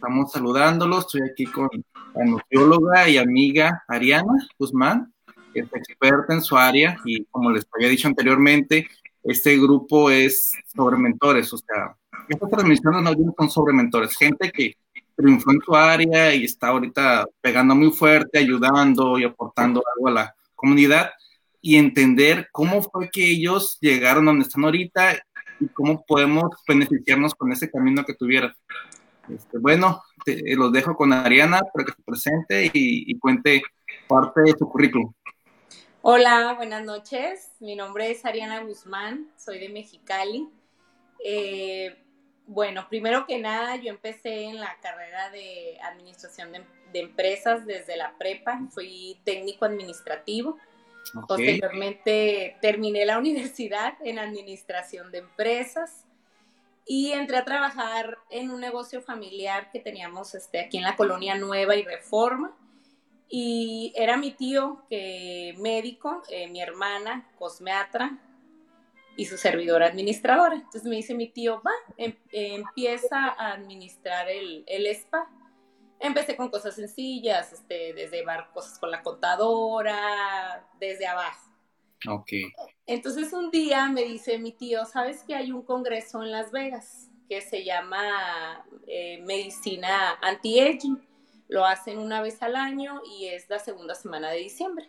estamos saludándolos. Estoy aquí con la nutrióloga y amiga Ariana Guzmán, que es experta en su área y como les había dicho anteriormente, este grupo es sobre mentores, o sea, estas transmisiones no son sobre mentores, gente que triunfó en su área y está ahorita pegando muy fuerte, ayudando y aportando algo a la comunidad y entender cómo fue que ellos llegaron donde están ahorita y cómo podemos beneficiarnos con ese camino que tuvieron. Este, bueno, los dejo con Ariana para que se presente y, cuente parte de su currículum. Hola, buenas noches. Mi nombre es Ariana Guzmán, soy de Mexicali. Eh, bueno, primero que nada, yo empecé en la carrera de administración de, empresas desde la prepa, fui técnico administrativo. Posteriormente terminé la universidad en administración de empresas y entré a trabajar en un negocio familiar que teníamos este, aquí en la colonia Nueva y Reforma. Y era mi tío, que médico, eh, mi hermana, cosmeatra, y su servidora administradora. Entonces me dice mi tío, va, em, empieza a administrar el, el, spa. Empecé con cosas sencillas, este, desde cosas con la contadora, desde abajo. Ok. Entonces un día me dice mi tío, ¿sabes que hay un congreso en Las Vegas que se llama eh, Medicina Anti-Aging? Lo hacen una vez al año y es la segunda semana de diciembre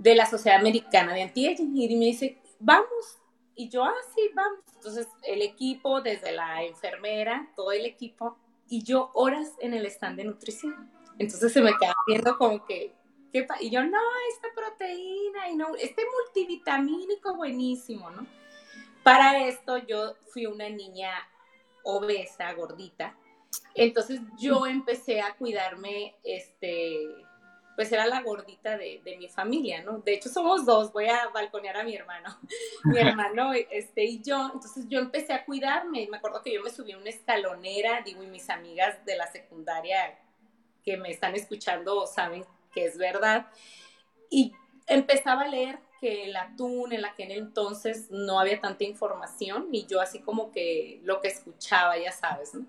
de la Sociedad Americana de Anti-Aging. Y me dice, vamos. Y yo, ah, sí, vamos. Entonces, el equipo, desde la enfermera, todo el equipo, y yo horas en el stand de nutrición. Entonces se me queda viendo como que, ¿qué y yo, no, esta proteína, y no, este multivitamínico buenísimo, ¿no? Para esto yo fui una niña obesa, gordita. Entonces yo empecé a cuidarme, este, pues era la gordita de, mi familia, ¿no? De hecho somos dos, voy a balconear a mi hermano, mi hermano este, y yo, entonces yo empecé a cuidarme, me acuerdo que yo me subí a una escalonera, digo, y mis amigas de la secundaria que me están escuchando saben que es verdad, y empezaba a leer que el atún en la que en entonces no había tanta información y yo así como que lo que escuchaba, ya sabes, ¿no?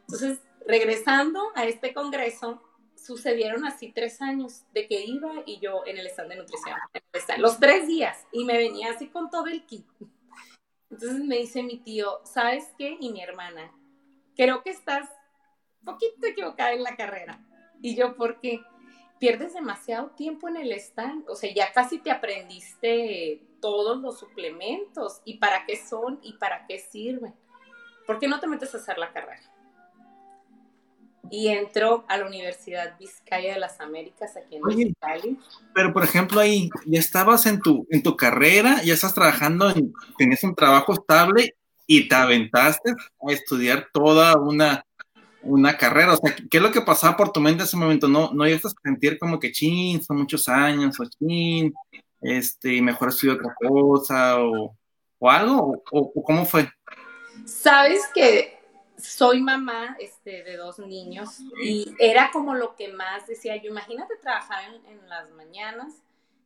Entonces, regresando a este congreso, sucedieron así tres años de que iba y yo en el stand de nutrición, los tres días, y me venía así con todo el kit. Entonces me dice mi tío, ¿sabes qué? Y mi hermana, creo que estás un poquito equivocada en la carrera. Y yo, ¿por qué? Pierdes demasiado tiempo en el stand, o sea, ya casi te aprendiste todos los suplementos y para qué son y para qué sirven. ¿Por qué no te metes a hacer la carrera? y entró a la Universidad Vizcaya de las Américas aquí en Oye, Pero por ejemplo ahí ya estabas en tu en tu carrera, ya estás trabajando, en, tenías un trabajo estable y te aventaste a estudiar toda una una carrera, o sea, ¿qué es lo que pasaba por tu mente en ese momento? No, no estás a sentir como que chin, son muchos años, o chin, este, mejor estudio otra cosa, o, o algo, o, o, cómo fue? Sabes que soy mamá este, de dos niños y era como lo que más decía yo, imagínate trabajar en, las mañanas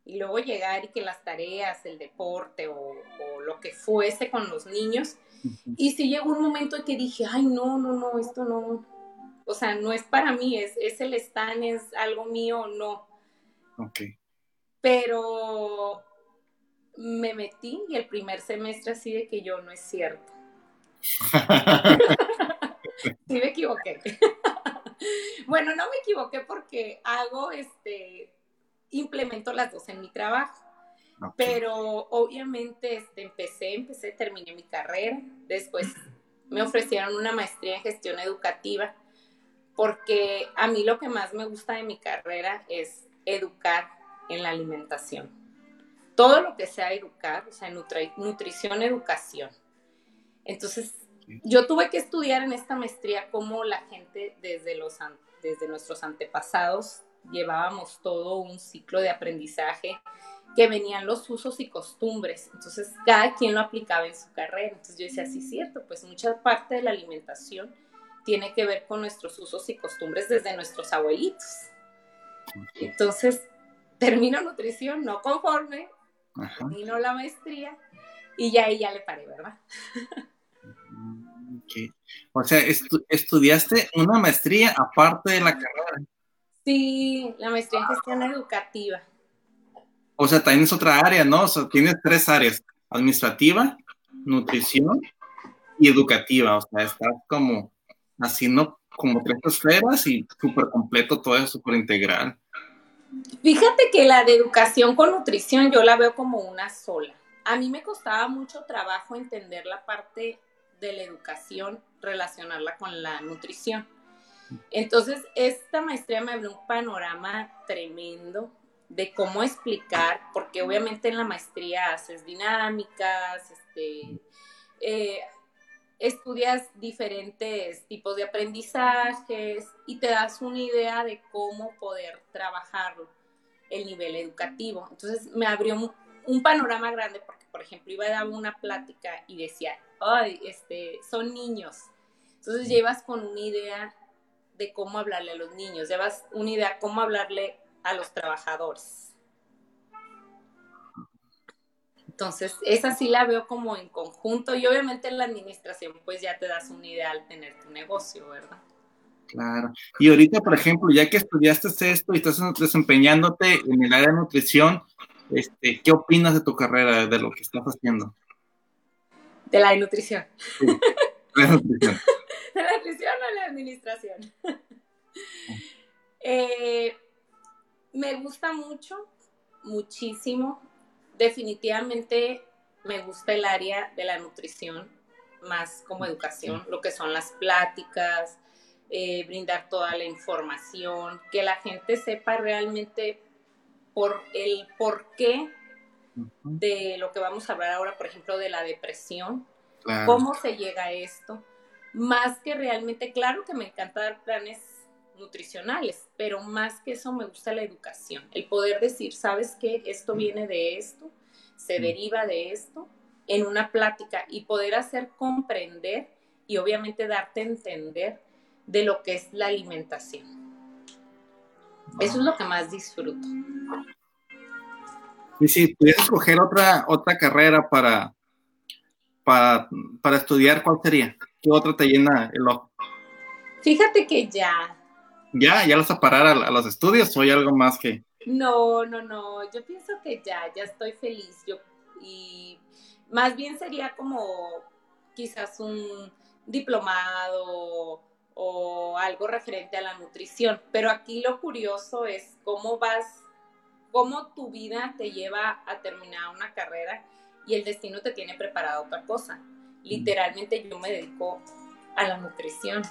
y luego llegar y que las tareas, el deporte o, lo que fuese con los niños. Y si llegó un momento en que dije, ay, no, no, no, esto no, o sea, no es para mí, es, es el stand, es algo mío, no. Ok. Pero me metí y el primer semestre así de que yo no es cierto sí me equivoqué. bueno, no me equivoqué porque hago, este, implemento las dos en mi trabajo. Pero obviamente este, empecé, empecé, terminé mi carrera. Después me ofrecieron una maestría en gestión educativa porque a mí lo que más me gusta de mi carrera es educar en la alimentación. Todo lo que sea educar, o sea, nutrición, educación. Entonces, yo tuve que estudiar en esta maestría cómo la gente desde, los, desde nuestros antepasados llevábamos todo un ciclo de aprendizaje que venían los usos y costumbres. Entonces, cada quien lo aplicaba en su carrera. Entonces, yo decía, sí, cierto, pues mucha parte de la alimentación tiene que ver con nuestros usos y costumbres desde nuestros abuelitos. Entonces, termino nutrición, no conforme, termino la maestría y ya ahí ya le paré, ¿verdad? O sea, estudiaste una maestría aparte de la carrera. Sí, la maestría en gestión educativa. O sea, también es otra área, ¿no? O sea, tienes tres áreas, administrativa, nutrición y educativa. O sea, estás como haciendo como tres esferas y súper completo, todo es súper integral. Fíjate que la de educación con nutrición yo la veo como una sola. A mí me costaba mucho trabajo entender la parte de la educación, relacionarla con la nutrición. Entonces, esta maestría me abrió un panorama tremendo de cómo explicar, porque obviamente en la maestría haces dinámicas, este, eh, estudias diferentes tipos de aprendizajes y te das una idea de cómo poder trabajar el nivel educativo. Entonces me abrió un, panorama grande porque, por ejemplo, iba a dar una plática y decía, ay, este, son niños. Entonces llevas con una idea de cómo hablarle a los niños, llevas una idea cómo hablarle a los trabajadores. Entonces, esa sí la veo como en conjunto y obviamente en la administración pues ya te das una idea al tener tu negocio, ¿verdad? Claro. Y ahorita, por ejemplo, ya que estudiaste esto y estás desempeñándote en el área de nutrición, este, ¿qué opinas de tu carrera, de lo que estás haciendo? De la de nutrición. de la nutrición. de la nutrición o de la administración. Eh, me gusta mucho, muchísimo. Definitivamente me gusta el área de la nutrición, más como educación, lo que son las pláticas, eh, brindar toda la información, que la gente sepa realmente por el por qué de lo que vamos a hablar ahora, por ejemplo, de la depresión, cómo se llega a esto, más que realmente, claro que me encanta dar planes nutricionales, pero más que eso me gusta la educación, el poder decir, ¿sabes qué? Esto viene de esto, se deriva de esto, en una plática y poder hacer comprender y obviamente darte a entender de lo que es la alimentación. Eso es lo que más disfruto. Y si pudieras escoger otra, otra carrera para, para, para estudiar, ¿cuál sería? ¿Qué otra te llena el ojo? Fíjate que ya, ¿Ya? ¿Ya vas a parar a, los estudios o hay algo más que...? No, no, no, yo pienso que ya, ya estoy feliz. Yo, y más bien sería como quizás un diplomado o algo referente a la nutrición. Pero aquí lo curioso es cómo vas, cómo tu vida te lleva a terminar una carrera y el destino te tiene preparado otra cosa. Literalmente yo me dedico a la nutrición.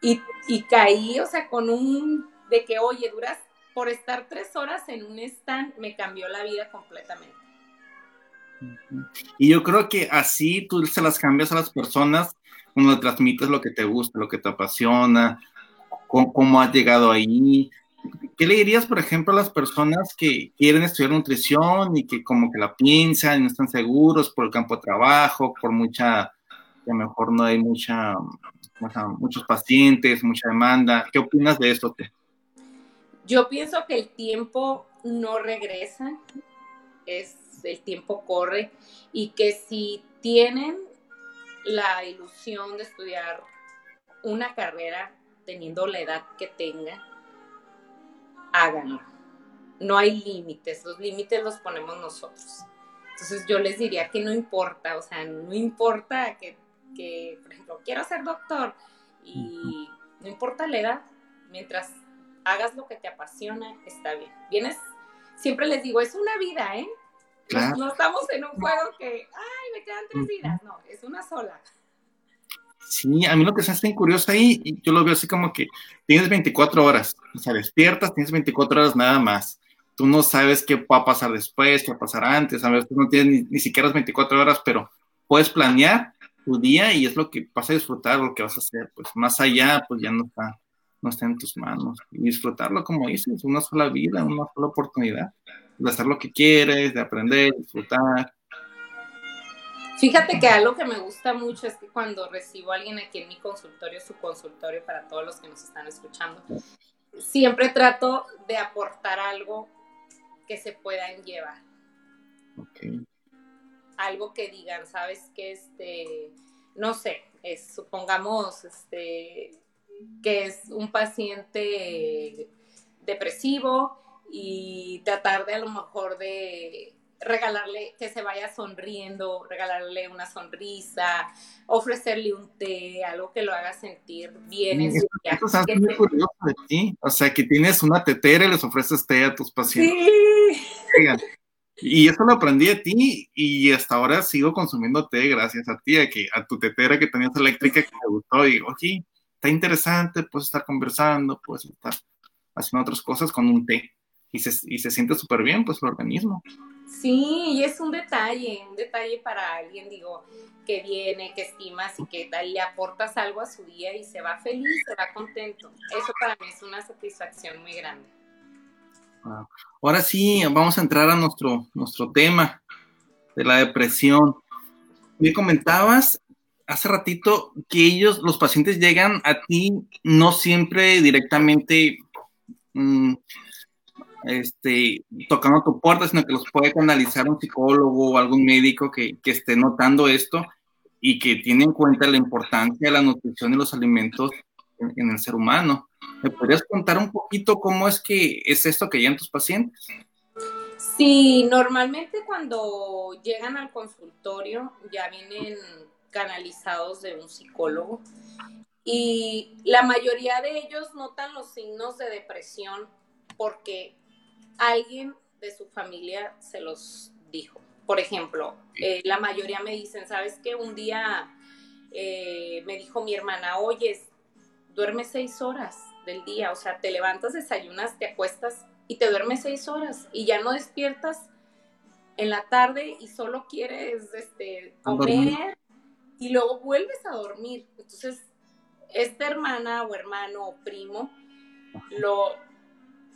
Y, caí, o sea, con un, de que, oye, duras, por estar tres horas en un stand, me cambió la vida completamente. Y yo creo que así tú se las cambias a las personas cuando transmites lo que te gusta, lo que te apasiona, cómo, has llegado ahí. ¿Qué le dirías, por ejemplo, a las personas que quieren estudiar nutrición y que como que la piensan y no están seguros por el campo de trabajo, por mucha, a lo mejor no hay mucha muchos pacientes, mucha demanda. ¿Qué opinas de esto? Yo pienso que el tiempo no regresa, es el tiempo corre y que si tienen la ilusión de estudiar una carrera teniendo la edad que tengan, háganlo. No hay límites, los límites los ponemos nosotros. Entonces yo les diría que no importa, o sea, no importa que que, por ejemplo, quiero ser doctor y no importa la edad, mientras hagas lo que te apasiona, está bien. Vienes, siempre les digo, es una vida, ¿eh? No, estamos en un juego que, ay, me quedan tres vidas, no, es una sola. Sí, a mí lo que se hace curioso ahí, yo lo veo así como que tienes 24 horas, o sea, despiertas, tienes 24 horas nada más. Tú no sabes qué va a pasar después, qué va a pasar antes, a tú no tienes ni, ni siquiera las 24 horas, pero puedes planear tu día y es lo que vas a disfrutar, lo que vas a hacer, pues más allá, pues ya no está, no está en tus manos. Y disfrutarlo, como dices, una sola vida, una sola oportunidad de hacer lo que quieres, de aprender, disfrutar. Fíjate que algo que me gusta mucho es que cuando recibo a alguien aquí en mi consultorio, su consultorio para todos los que nos están escuchando, siempre trato de aportar algo que se puedan llevar. Okay algo que digan, sabes que este, no sé, supongamos este, que es un paciente depresivo y tratar de a lo mejor de regalarle que se vaya sonriendo, regalarle una sonrisa, ofrecerle un té, algo que lo haga sentir bien en su viaje. muy curioso de ti, o sea, que tienes una tetera y les ofreces té a tus pacientes. Sí. Y eso lo aprendí de ti y hasta ahora sigo consumiendo té gracias a ti, a, que, a tu tetera que tenías eléctrica que me gustó y oye, está interesante, puedes estar conversando, puedes estar haciendo otras cosas con un té y se, y se siente súper bien pues el organismo. Sí, y es un detalle, un detalle para alguien, digo, que viene, que estimas y que le aportas algo a su día y se va feliz, se va contento. Eso para mí es una satisfacción muy grande. Ahora sí, vamos a entrar a nuestro, nuestro tema de la depresión. Me comentabas hace ratito que ellos, los pacientes llegan a ti no siempre directamente mm, este, tocando tu puerta, sino que los puede canalizar un psicólogo o algún médico que, esté notando esto y que tiene en cuenta la importancia de la nutrición y los alimentos en, el ser humano. ¿Me podrías contar un poquito cómo es que es esto que llegan tus pacientes? Sí, normalmente cuando llegan al consultorio ya vienen canalizados de un psicólogo y la mayoría de ellos notan los signos de depresión porque alguien de su familia se los dijo. Por ejemplo, eh, la mayoría me dicen, ¿sabes qué? Un día eh, me dijo mi hermana, oye, duerme seis horas del día, o sea, te levantas, desayunas, te acuestas y te duermes seis horas y ya no despiertas en la tarde y solo quieres este, comer y luego vuelves a dormir. Entonces, esta hermana o hermano o primo lo,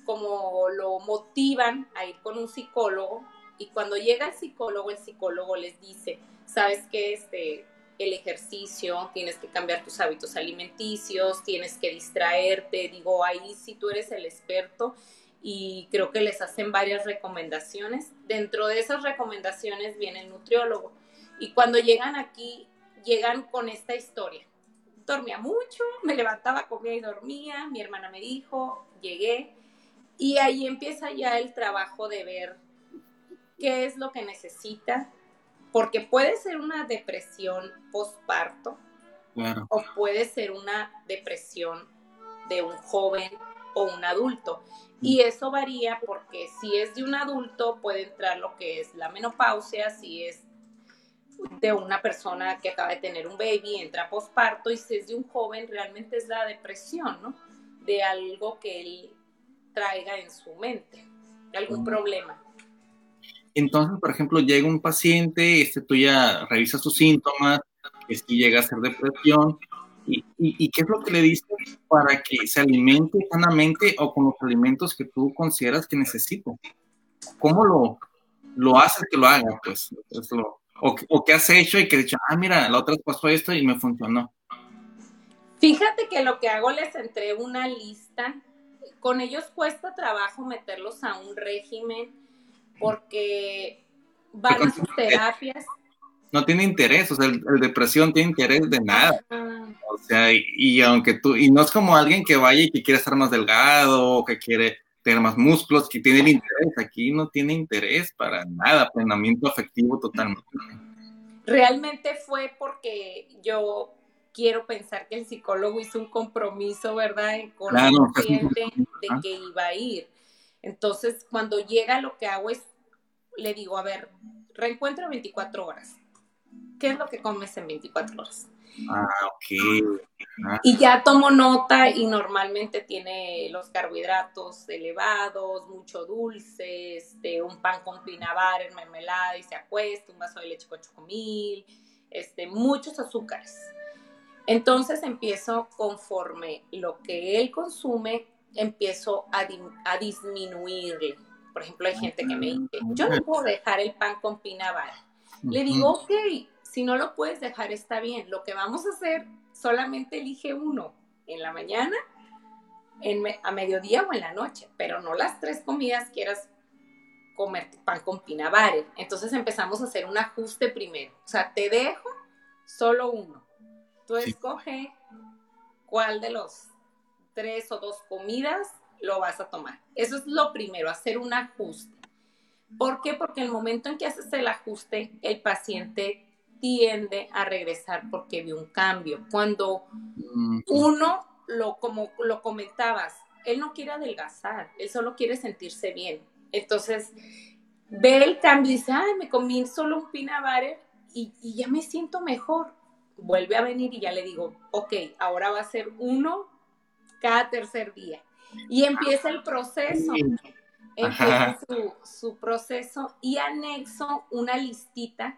como lo motivan a ir con un psicólogo y cuando llega el psicólogo, el psicólogo les dice, sabes que este, el ejercicio, tienes que cambiar tus hábitos alimenticios, tienes que distraerte, digo, ahí si tú eres el experto y creo que les hacen varias recomendaciones. Dentro de esas recomendaciones viene el nutriólogo y cuando llegan aquí, llegan con esta historia. Dormía mucho, me levantaba, comía y dormía, mi hermana me dijo, llegué, y ahí empieza ya el trabajo de ver qué es lo que necesita, porque puede ser una depresión postparto o puede ser una depresión de un joven o un adulto. Y mm. eso varía porque si es de un adulto puede entrar lo que es la menopausia, si es de una persona que acaba de tener un baby, entra postparto, y si es de un joven realmente es la depresión, ¿no? De algo que él traiga en su mente, algún problema. Entonces, por ejemplo, llega un paciente, este, tú ya revisas sus síntomas, que si llega a ser depresión, y, qué es lo que le dices para que se alimente sanamente o con los alimentos que tú consideras que necesita? ¿Cómo lo, lo haces que lo haga? Pues, o, o qué has hecho y que dicho, ah, mira, la otra pasó esto y me funcionó. Fíjate que lo que hago les entré una lista con ellos cuesta trabajo meterlos a un régimen porque van a sus terapias. No tiene interés, o sea, el, depresión tiene interés de nada. O sea, y, aunque tú, y no es como alguien que vaya y que quiere estar más delgado o que quiere tener más músculos, que tiene el interés. Aquí no tiene interés para nada, plenamiento afectivo totalmente. Realmente fue porque yo quiero pensar que el psicólogo hizo un compromiso, ¿verdad? Con el paciente de que iba a ir. Entonces, cuando llega, lo que hago es, le digo, a ver, reencuentro 24 horas. ¿Qué es lo que comes en 24 horas? Ah, ok. Ah. Y ya tomo nota y normalmente tiene los carbohidratos elevados, mucho dulce, este, un pan con pinabar en mermelada y se acuesta, un vaso de leche con chocomil, este, muchos azúcares. Entonces empiezo conforme lo que él consume, empiezo a, disminuirle. Por ejemplo, hay gente que me dice, yo no puedo dejar el pan con pinabar. Le digo, ok, si no lo puedes dejar está bien. Lo que vamos a hacer, solamente elige uno, en la mañana, a mediodía o en la noche, pero no las tres comidas quieras comer pan con pinabar. Entonces empezamos a hacer un ajuste primero. O sea, te dejo solo uno Tú escoge cuál de los tres o dos comidas lo vas a tomar. Eso es lo primero, hacer un ajuste. ¿Por qué? Porque el momento en que haces el ajuste, el paciente tiende a regresar porque ve un cambio. Cuando uno, lo, como lo comentabas, él no quiere adelgazar, él solo quiere sentirse bien. Entonces, ve el cambio y dice, ay, me comí solo un butter y, y ya me siento mejor. Vuelve a venir y ya le digo, ok, ahora va a ser uno cada tercer día. Y empieza el proceso. Empieza su, su, proceso y anexo una listita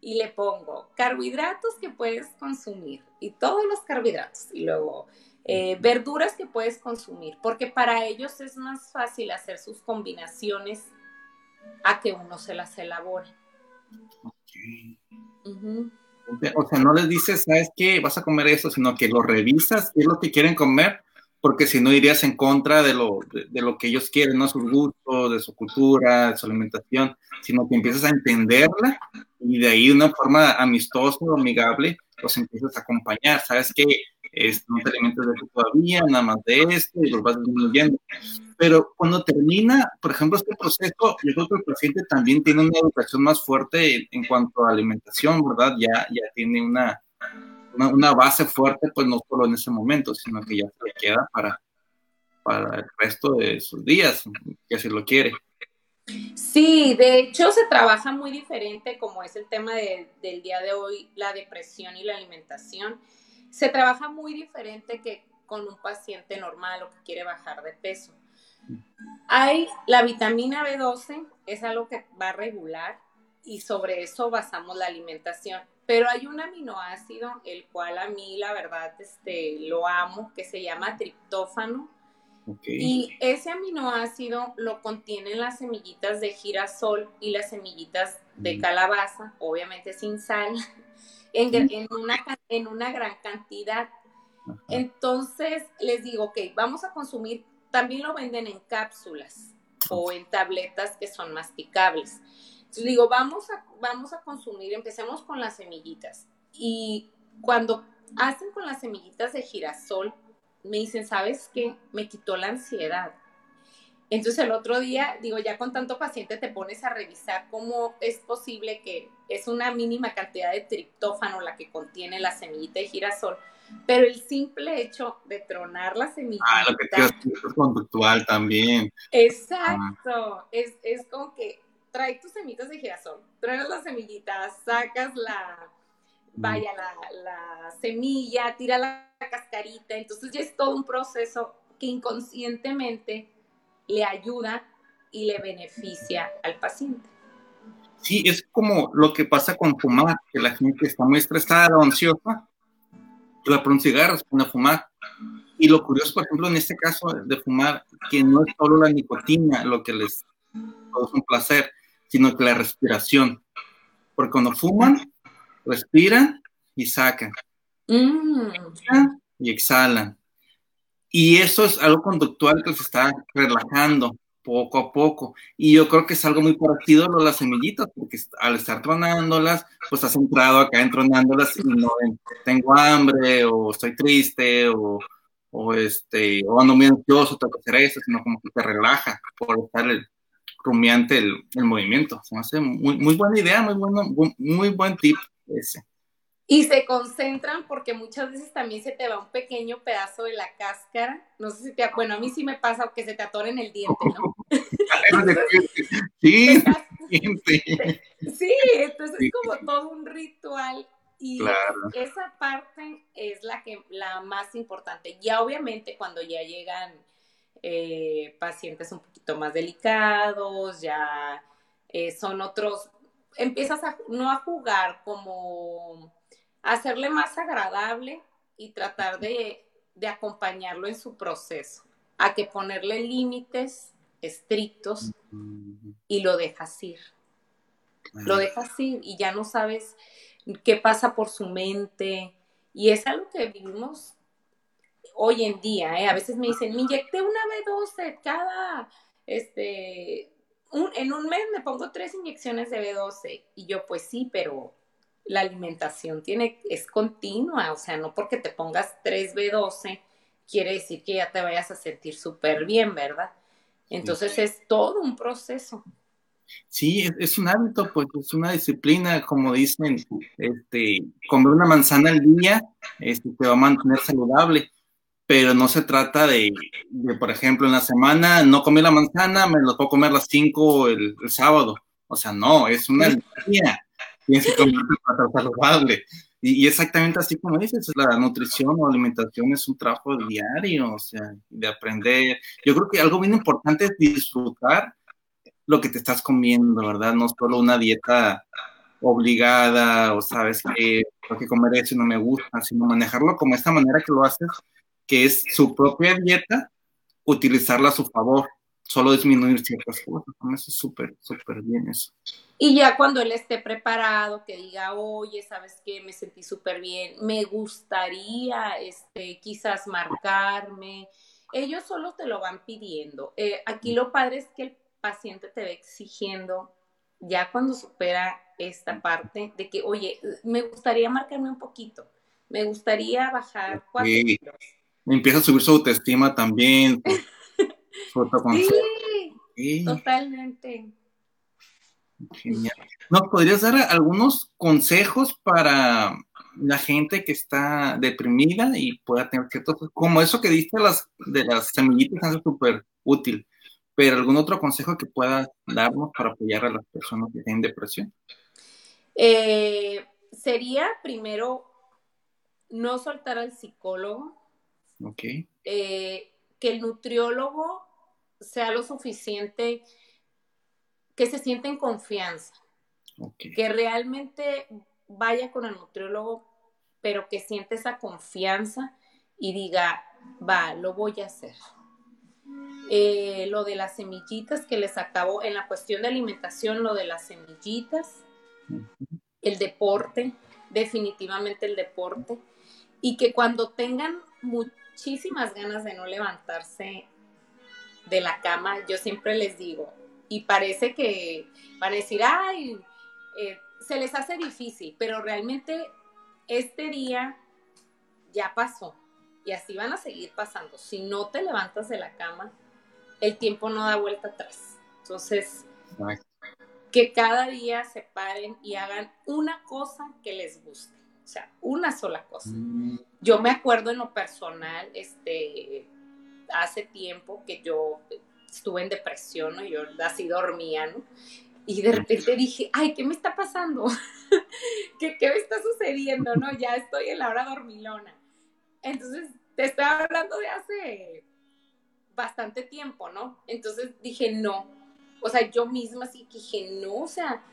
y le pongo carbohidratos que puedes consumir y todos los carbohidratos y luego eh, verduras que puedes consumir, porque para ellos es más fácil hacer sus combinaciones a que uno se las elabore. O sea, no les dices, ¿sabes qué? Vas a comer eso, sino que lo revisas, qué es lo que quieren comer, porque si no irías en contra de lo, de, lo que ellos quieren, ¿no? Su gusto, de su cultura, de su alimentación, sino que empiezas a entenderla y de ahí de una forma amistosa amigable los empiezas a acompañar. ¿Sabes qué? Es, no te alimentes de eso todavía, nada más de esto y los vas disminuyendo. Pero cuando termina, por ejemplo, este proceso, yo creo que el paciente también tiene una educación más fuerte en, cuanto a alimentación, ¿verdad? Ya, ya tiene una, una, base fuerte, pues no solo en ese momento, sino que ya se le queda para, para el resto de sus días, que así lo quiere. Sí, de hecho se trabaja muy diferente como es el tema del día de hoy, la depresión y la alimentación. Se trabaja muy diferente que con un paciente normal o que quiere bajar de peso. Hay la vitamina B12, es algo que va a regular y sobre eso basamos la alimentación. Pero hay un aminoácido, el cual a mí la verdad este, lo amo, que se llama triptófano. Y ese aminoácido lo contienen las semillitas de girasol y las semillitas de calabaza, obviamente sin sal, en, una, en una gran cantidad. Entonces les digo, ok, vamos a consumir, también lo venden en cápsulas o en tabletas que son masticables. Entonces digo, vamos a, vamos a consumir, empecemos con las semillitas. Y cuando hacen con las semillitas de girasol, me dicen, ¿sabes qué? Me quitó la ansiedad. Entonces el otro día, digo, ya con tanto paciente te pones a revisar cómo es posible que es una mínima cantidad de triptófano la que contiene la semillita de girasol, pero el simple hecho de tronar la semillita. Ah, lo que es conductual también. Exacto, es, es como que trae tus semillitas de girasol, traes las semillitas, sacas la, vaya, la, semilla, tira la cascarita, entonces ya es todo un proceso que inconscientemente le ayuda y le beneficia al paciente. Sí, es como lo que pasa con fumar, que la gente está muy estresada o ansiosa, la pone cigarros, pone a fumar. Y lo curioso, por ejemplo, en este caso de fumar, que no es solo la nicotina lo que les causa un placer, sino que la respiración. Porque cuando fuman, respiran y sacan. Mm. Y exhalan. Y eso es algo conductual que se está relajando poco a poco. Y yo creo que es algo muy parecido a las semillitas, porque al estar tronándolas, pues has entrado acá entronándolas y no tengo hambre, o estoy triste, o, o este, o ando muy ansioso, tengo que hacer eso, sino como que te relaja por estar el, rumiante el, el movimiento. Se me hace muy, muy buena idea, muy, bueno, muy buen tip ese. Y se concentran porque muchas veces también se te va un pequeño pedazo de la cáscara. No sé si te, bueno, a mí sí me pasa que se te atore en el diente, ¿no? sí, sí, entonces es como todo un ritual y esa parte es la que la más importante. Ya obviamente cuando ya llegan eh, pacientes un poquito más delicados, ya eh, son otros, empiezas a, no a jugar, como hacerle más agradable y tratar de, acompañarlo en su proceso, a que ponerle límites estrictos y lo dejas ir. Lo dejas ir y ya no sabes qué pasa por su mente. Y es algo que vivimos hoy en día, ¿eh? a veces me dicen, me inyecté una B12 cada, este, en un mes me pongo tres inyecciones de B12. Y yo, pues sí, pero la alimentación tiene, es continua, o sea, no porque te pongas 3B12 quiere decir que ya te vayas a sentir súper bien, ¿verdad? Entonces es todo un proceso. Sí, es, un hábito, pues es una disciplina, como dicen, este, comer una manzana al día este, te va a mantener saludable, pero no se trata de, por ejemplo, en la semana no comí la manzana, me lo puedo comer las cinco el, sábado. O sea, no, es una día. Tienes que comer para saludable. Y, exactamente así como dices, la nutrición o alimentación es un trabajo diario, o sea, de aprender. Yo creo que algo bien importante es disfrutar lo que te estás comiendo, ¿verdad? No solo una dieta obligada o sabes que tengo que comer eso no me gusta, sino manejarlo como esta manera que lo haces, que es su propia dieta, utilizarla a su favor, solo disminuir ciertas cosas. Eso es súper, súper bien eso. Y ya cuando él esté preparado, que diga, oye, ¿sabes qué? Me sentí súper bien, me gustaría, este, quizás marcarme. Ellos solo te lo van pidiendo. Eh, aquí lo padre es que el paciente te ve exigiendo, ya cuando supera esta parte de que, oye, me gustaría marcarme un poquito, me gustaría bajar cuatro kilos. Empieza a subir su autoestima también. sí, totalmente. Genial. ¿Nos podrías dar algunos consejos para la gente que está deprimida y pueda tener ciertos, como eso que diste las, de las semillitas, es súper útil, pero algún otro consejo que pueda darnos para apoyar a las personas que tienen depresión? Eh, sería primero no soltar al psicólogo. Ok. Eh, que el nutriólogo sea lo suficiente que se siente en confianza, que realmente vaya con el nutriólogo, pero que siente esa confianza y diga, va, lo voy a hacer. Eh, lo de las semillitas que les acabo, en la cuestión de alimentación, lo de las semillitas, el deporte, definitivamente el deporte, y que cuando tengan muchísimas ganas de no levantarse de la cama, yo siempre les digo, y parece que van a decir, ay, eh, se les hace difícil, pero realmente este día ya pasó y así van a seguir pasando. Si no te levantas de la cama, el tiempo no da vuelta atrás. Entonces, que cada día se paren y hagan una cosa que les guste. O sea, una sola cosa. Mm. Yo me acuerdo en lo personal, este, hace tiempo que yo estuve en depresión, ¿no? Yo así dormía, ¿no? Y de repente dije, ay, ¿qué me está pasando? ¿Qué, ¿Qué, me está sucediendo, no? Ya estoy en la hora dormilona. Entonces, te estoy hablando de hace bastante tiempo, ¿no? Entonces dije, no. O sea, yo misma sí que dije, no, o sea,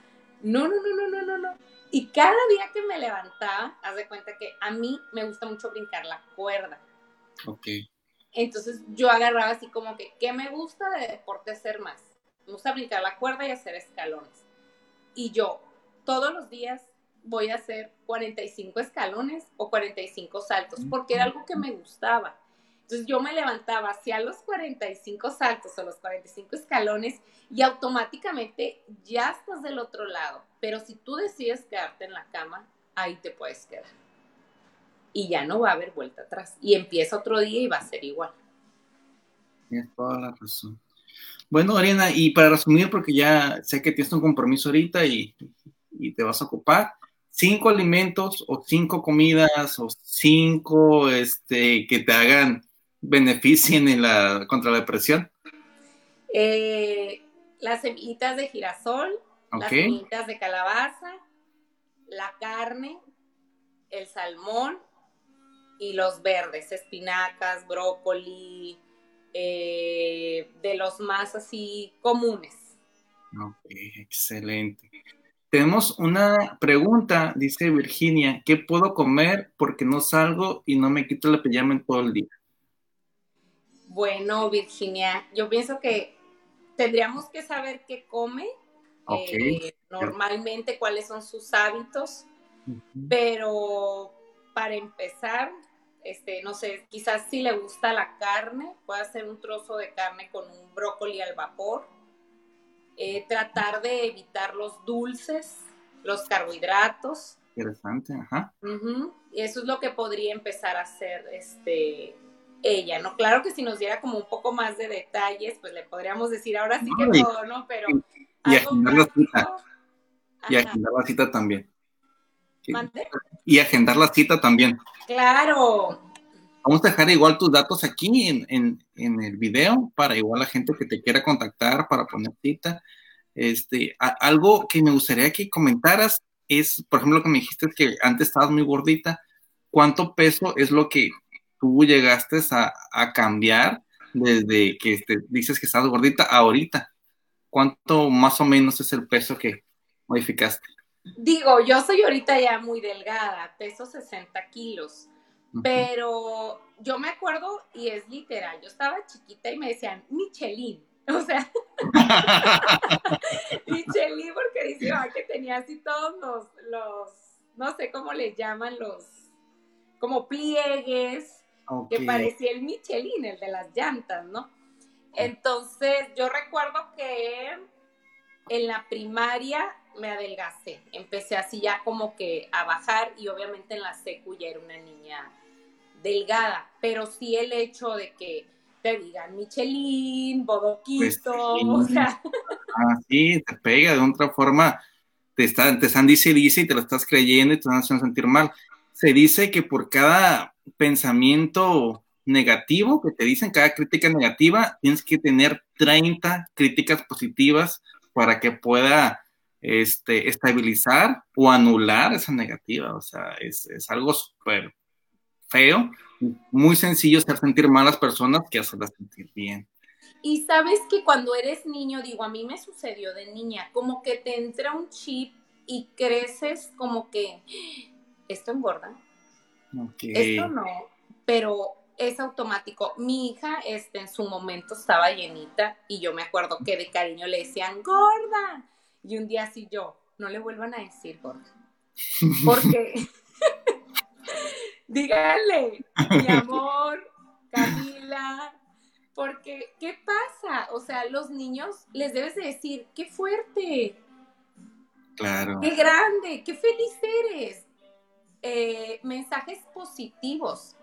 no, no, no, no, no, no, no. Y cada día que me levantaba, haz de cuenta que a mí me gusta mucho brincar la cuerda. Ok. Entonces yo agarraba así como que, ¿qué me gusta de deporte hacer más? Me gusta brincar la cuerda y hacer escalones. Y yo todos los días voy a hacer 45 escalones o 45 saltos, porque era algo que me gustaba. Entonces yo me levantaba hacia los 45 saltos o los 45 escalones y automáticamente ya estás del otro lado. Pero si tú decides quedarte en la cama, ahí te puedes quedar y ya no va a haber vuelta atrás. Y empieza otro día y va a ser igual. Tienes toda la razón. Bueno, Ariana, y para resumir, porque ya sé que tienes un compromiso ahorita y, te vas a ocupar, cinco alimentos o cinco comidas o cinco este, que te hagan beneficien en la, contra la depresión. Eh, las semillitas de girasol, las semillitas de calabaza, la carne, el salmón, y los verdes, espinacas, brócoli, eh, de los más así comunes. Ok, excelente. Tenemos una pregunta, dice Virginia, ¿qué puedo comer porque no salgo y no me quito el pijama todo el día? Bueno, Virginia, yo pienso que tendríamos que saber qué come, eh, normalmente cuáles son sus hábitos, pero para empezar, este, no sé, quizás si le gusta la carne, puede hacer un trozo de carne con un brócoli al vapor. Eh, tratar de evitar los dulces, los carbohidratos. Interesante, ajá. Y eso es lo que podría empezar a hacer este ella, ¿no? Claro que si nos diera como un poco más de detalles, pues le podríamos decir ahora sí que todo, ¿no? Pero y, agendar la cita. Y agendar la cita también. Y agendar la cita también. Claro. Vamos a dejar igual tus datos aquí en, en, el video para igual la gente que te quiera contactar para poner cita. Este, algo que me gustaría que comentaras es, por ejemplo, lo que me dijiste es que antes estabas muy gordita. ¿Cuánto peso es lo que tú llegaste a, a cambiar desde que te dices que estabas gordita a ahorita? ¿Cuánto más o menos es el peso que modificaste? Digo, yo soy ahorita ya muy delgada, peso 60 kilos, pero yo me acuerdo, y es literal, yo estaba chiquita y me decían Michelin, o sea, Michelin porque dice que tenía así todos los, los, no sé cómo les llaman, los, como pliegues, que parecía el Michelin, el de las llantas, ¿no? Entonces, yo recuerdo que en la primaria me adelgacé, empecé así ya como que a bajar y obviamente en la secu ya era una niña delgada, pero sí el hecho de que te digan Michelin, Bodoquito, pues o sea. Ah, sí, te pega de otra forma, te, está, te están dice dice y te lo estás creyendo y te van a sentir mal. Se dice que por cada pensamiento negativo que te dicen, cada crítica negativa, tienes que tener 30 críticas positivas para que pueda este, estabilizar o anular esa negativa. O sea, es, algo súper feo, muy sencillo hacer sentir mal a las personas que hacerlas sentir bien. Y sabes que cuando eres niño, digo, a mí me sucedió de niña, como que te entra un chip y creces como que esto engorda. Esto no, pero es automático. Mi hija este, en su momento estaba llenita y yo me acuerdo que de cariño le decían gorda. Y un día así yo, no le vuelvan a decir gorda. Porque, díganle, mi amor, Camila, porque, ¿qué pasa? O sea, los niños les debes de decir, qué fuerte. Claro. Qué grande, qué feliz eres. Eh, mensajes positivos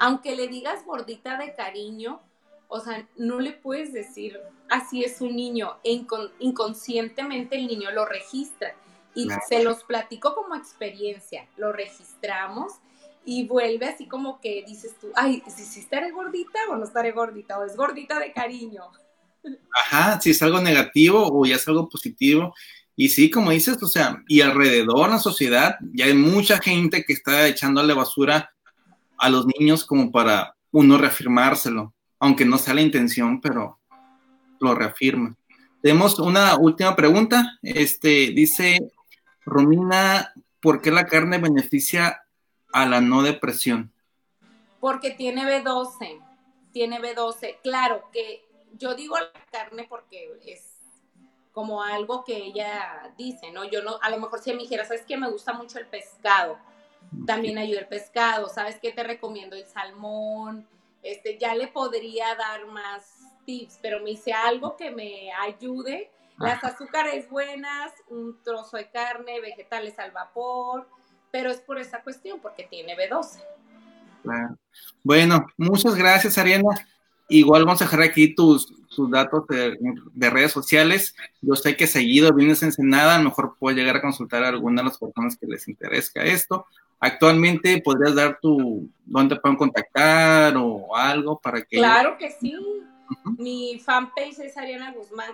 aunque le digas gordita de cariño, o sea, no le puedes decir así es un niño, inconscientemente el niño lo registra. Y se los platico como experiencia, lo registramos y vuelve así como que dices tú, ay, si, si estaré gordita o no estaré gordita, o es gordita de cariño. Ajá, si es algo negativo o ya es algo positivo. Y sí, como dices, o sea, y alrededor en la sociedad ya hay mucha gente que está echándole basura a los niños como para uno reafirmárselo, aunque no sea la intención, pero lo reafirma. Tenemos una última pregunta. Este dice Romina, ¿por qué la carne beneficia a la no depresión? Porque tiene B12, tiene B12. Claro que yo digo la carne porque es como algo que ella dice, ¿no? Yo no, a lo mejor si me dijera, ¿sabes que Me gusta mucho el pescado también ayuda el pescado, ¿sabes qué te recomiendo? El salmón, este, ya le podría dar más tips, pero me hice algo que me ayude. Las azúcares buenas, un trozo de carne, vegetales al vapor, pero es por esa cuestión, porque tiene B12. Bueno, muchas gracias, Ariana. Igual vamos a dejar aquí tus, tus datos de, redes sociales. Yo sé que seguido vienes en Ensenada, a lo mejor puedo llegar a consultar a alguna de las personas que les interesa esto. Actualmente, ¿podrías dar tu, dónde pueden contactar o algo para que... Claro que sí. Mi fanpage es Ariana Guzmán